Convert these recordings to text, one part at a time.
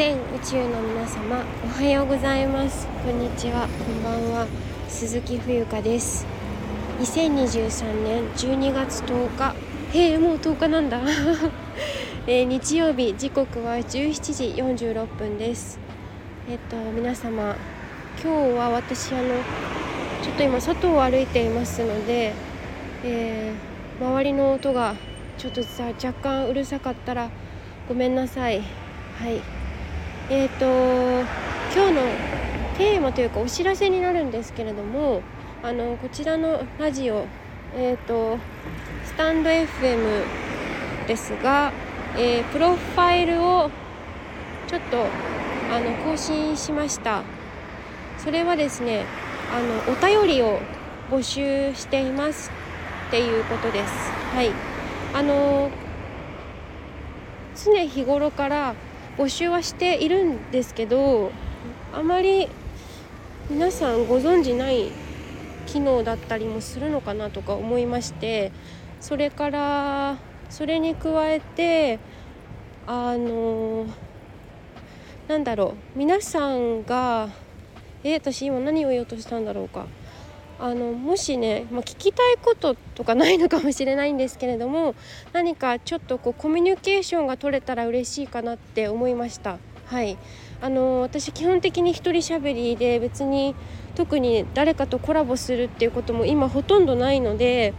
全宇宙の皆様おはようございます。こんにちは。こんばんは。鈴木冬香です。2023年12月10日へえもう10日なんだ、えー、日曜日時刻は17時46分です。えっと皆様今日は私あのちょっと今外を歩いていますので、えー、周りの音がちょっとさ若干うるさかったらごめんなさい。はい。えっ、ー、と今日のテーマというかお知らせになるんですけれどもあのこちらのラジオえっ、ー、とスタンド FM ですが、えー、プロファイルをちょっとあの更新しました。それはですねあのお便りを募集していますっていうことです。はい。あの常日頃から募集はしているんですけどあまり皆さんご存じない機能だったりもするのかなとか思いましてそれからそれに加えてあのなんだろう皆さんがえ私今何を言おうとしたんだろうか。あのもしね、まあ、聞きたいこととかないのかもしれないんですけれども何かちょっとこうコミュニケーションが取れたら嬉しいかなって思いました。はいあの私基本的に一人喋りで別に特に誰かとコラボするっていうことも今ほとんどないので、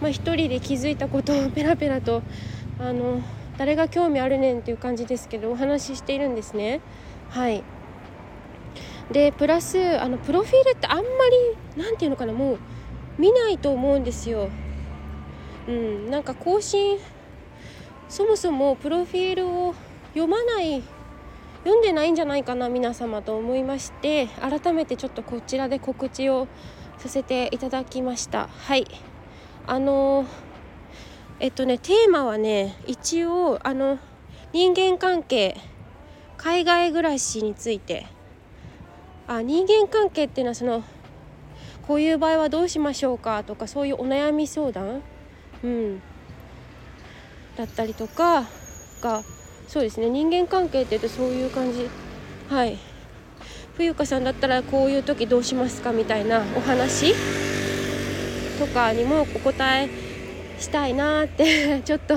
まあ、一人で気づいたことをペラペラとあの誰が興味あるねんっていう感じですけどお話ししているんですね。はいでプラスあのプロフィールってあんまり何て言うのかなもう見ないと思うんですよ。うん、なんか更新そもそもプロフィールを読まない読んでないんじゃないかな皆様と思いまして改めてちょっとこちらで告知をさせていただきましたはいあのえっとねテーマはね一応あの人間関係海外暮らしについてあ人間関係っていうのはそのこういう場合はどうしましょうか？とかそういうお悩み相談、うん、だったりとかがそうですね。人間関係っていうとそういう感じ。はい。冬香さんだったらこういう時どうしますか？みたいなお話？とかにもお答えしたいなって ちょっと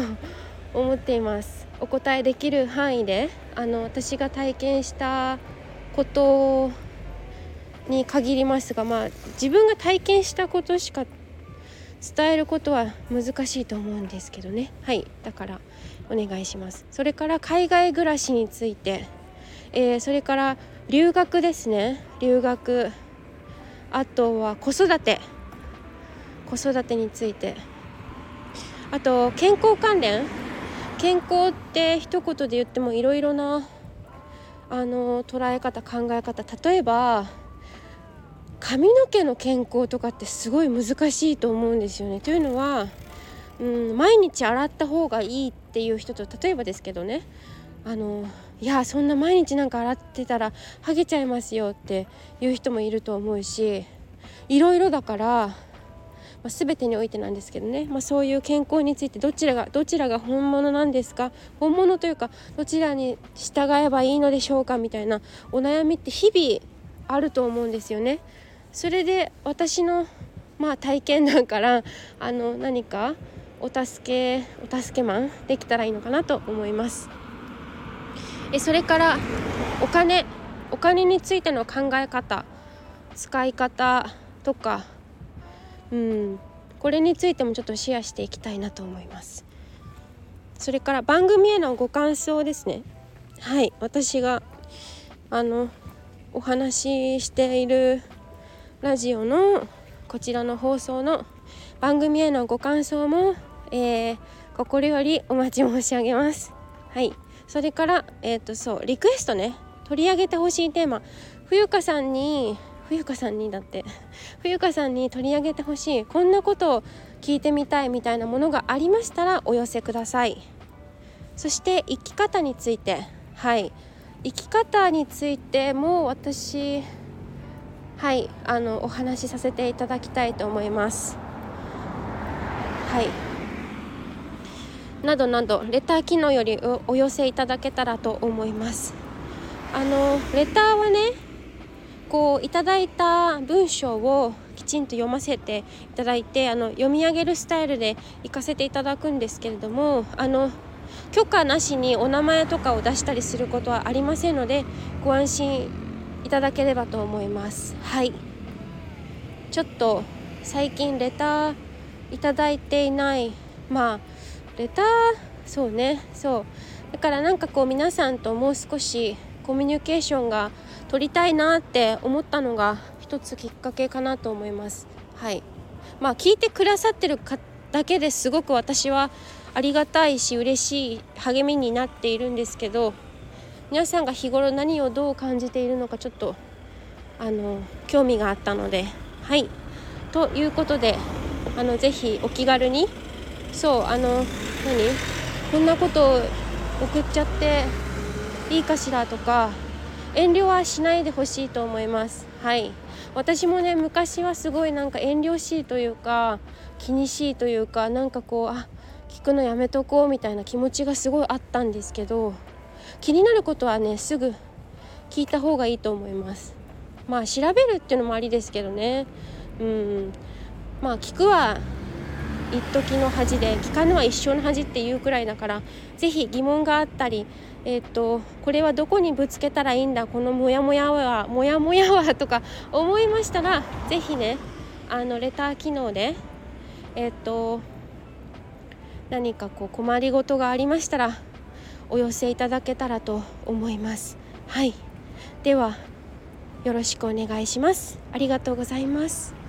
思っています。お答えできる範囲であの私が体験したことに限りますがまあ自分が体験したことしか伝えることは難しいと思うんですけどね。はい。だからお願いします。それから海外暮らしについて、えー、それから留学ですね。留学。あとは子育て。子育てについて。あと健康関連。健康って一言で言ってもいろいろなあの捉え方考え方。例えば髪の毛の健康とかってすごい難しいと思うんですよね。というのは、うん、毎日洗った方がいいっていう人と例えばですけどねあのいやそんな毎日なんか洗ってたらハゲちゃいますよっていう人もいると思うしいろいろだから、まあ、全てにおいてなんですけどね、まあ、そういう健康についてどちらがどちらが本物なんですか？本物というかどちらに従えばいいのでしょうか？みたいなお悩みって日々あると思うんですよね。それで私のまあ体験談からあの何かお助けお助けマンできたらいいのかなと思います。えそれからお金お金についての考え方使い方とかうんこれについてもちょっとシェアしていきたいなと思います。それから番組へのご感想ですね。はい私があのお話ししているラジオのこちらの放送の番組へのご感想も、えー、心よりお待ち申し上げます。はい、それからえっ、ー、とそうリクエストね。取り上げてほしいテーマ。冬香さんに冬香さんにだって。冬香さんに取り上げてほしい。こんなことを聞いてみたいみたいなものがありましたらお寄せください。そして生き方について。はい。生き方についても私はいあのお話しさせていただきたいと思います。はい。などなどレター機能よりお寄せいただけたらと思います。あのレターはねこういただいた文章をきちんと読ませていただいてあの読み上げるスタイルで行かせていただくんですけれどもあの許可なしにお名前とかを出したりすることはありませんのでご安心いただければと思います。はい。ちょっと最近レターいただいていない。まあレター？そうね。そう。だからなんかこう皆さんともう少しコミュニケーションが取りたいなって思ったのが一つきっかけかなと思います。はい。まあ聞いてくださってるかだけですごく私はありがたいし嬉しい励みになっているんですけど皆さんが日頃何をどう感じているのかちょっとあの興味があったのではい。ということであのぜひお気軽にそうあの何？こんなことを送っちゃっていいかしらとか遠慮はしないでほしいと思います。はい。私もね昔はすごいなんか遠慮しいというか気にしいというかなんかこうあ聞くのやめとこうみたいな気持ちがすごいあったんですけど気になることはねすぐ聞いた方がいいと思います。まあ調べるっていうのもありですけどね。うん。まあ聞くは一時の恥で聞かぬは一生の恥っていうくらいだから是非疑問があったりえ、っとこれはどこにぶつけたらいいんだこのモヤモヤはモヤモヤはとか思いましたら是非ねあのレター機能でえ、っと何かこう困りごとがありましたらお寄せいただけたらと思います。はい。ではよろしくお願いします。ありがとうございます。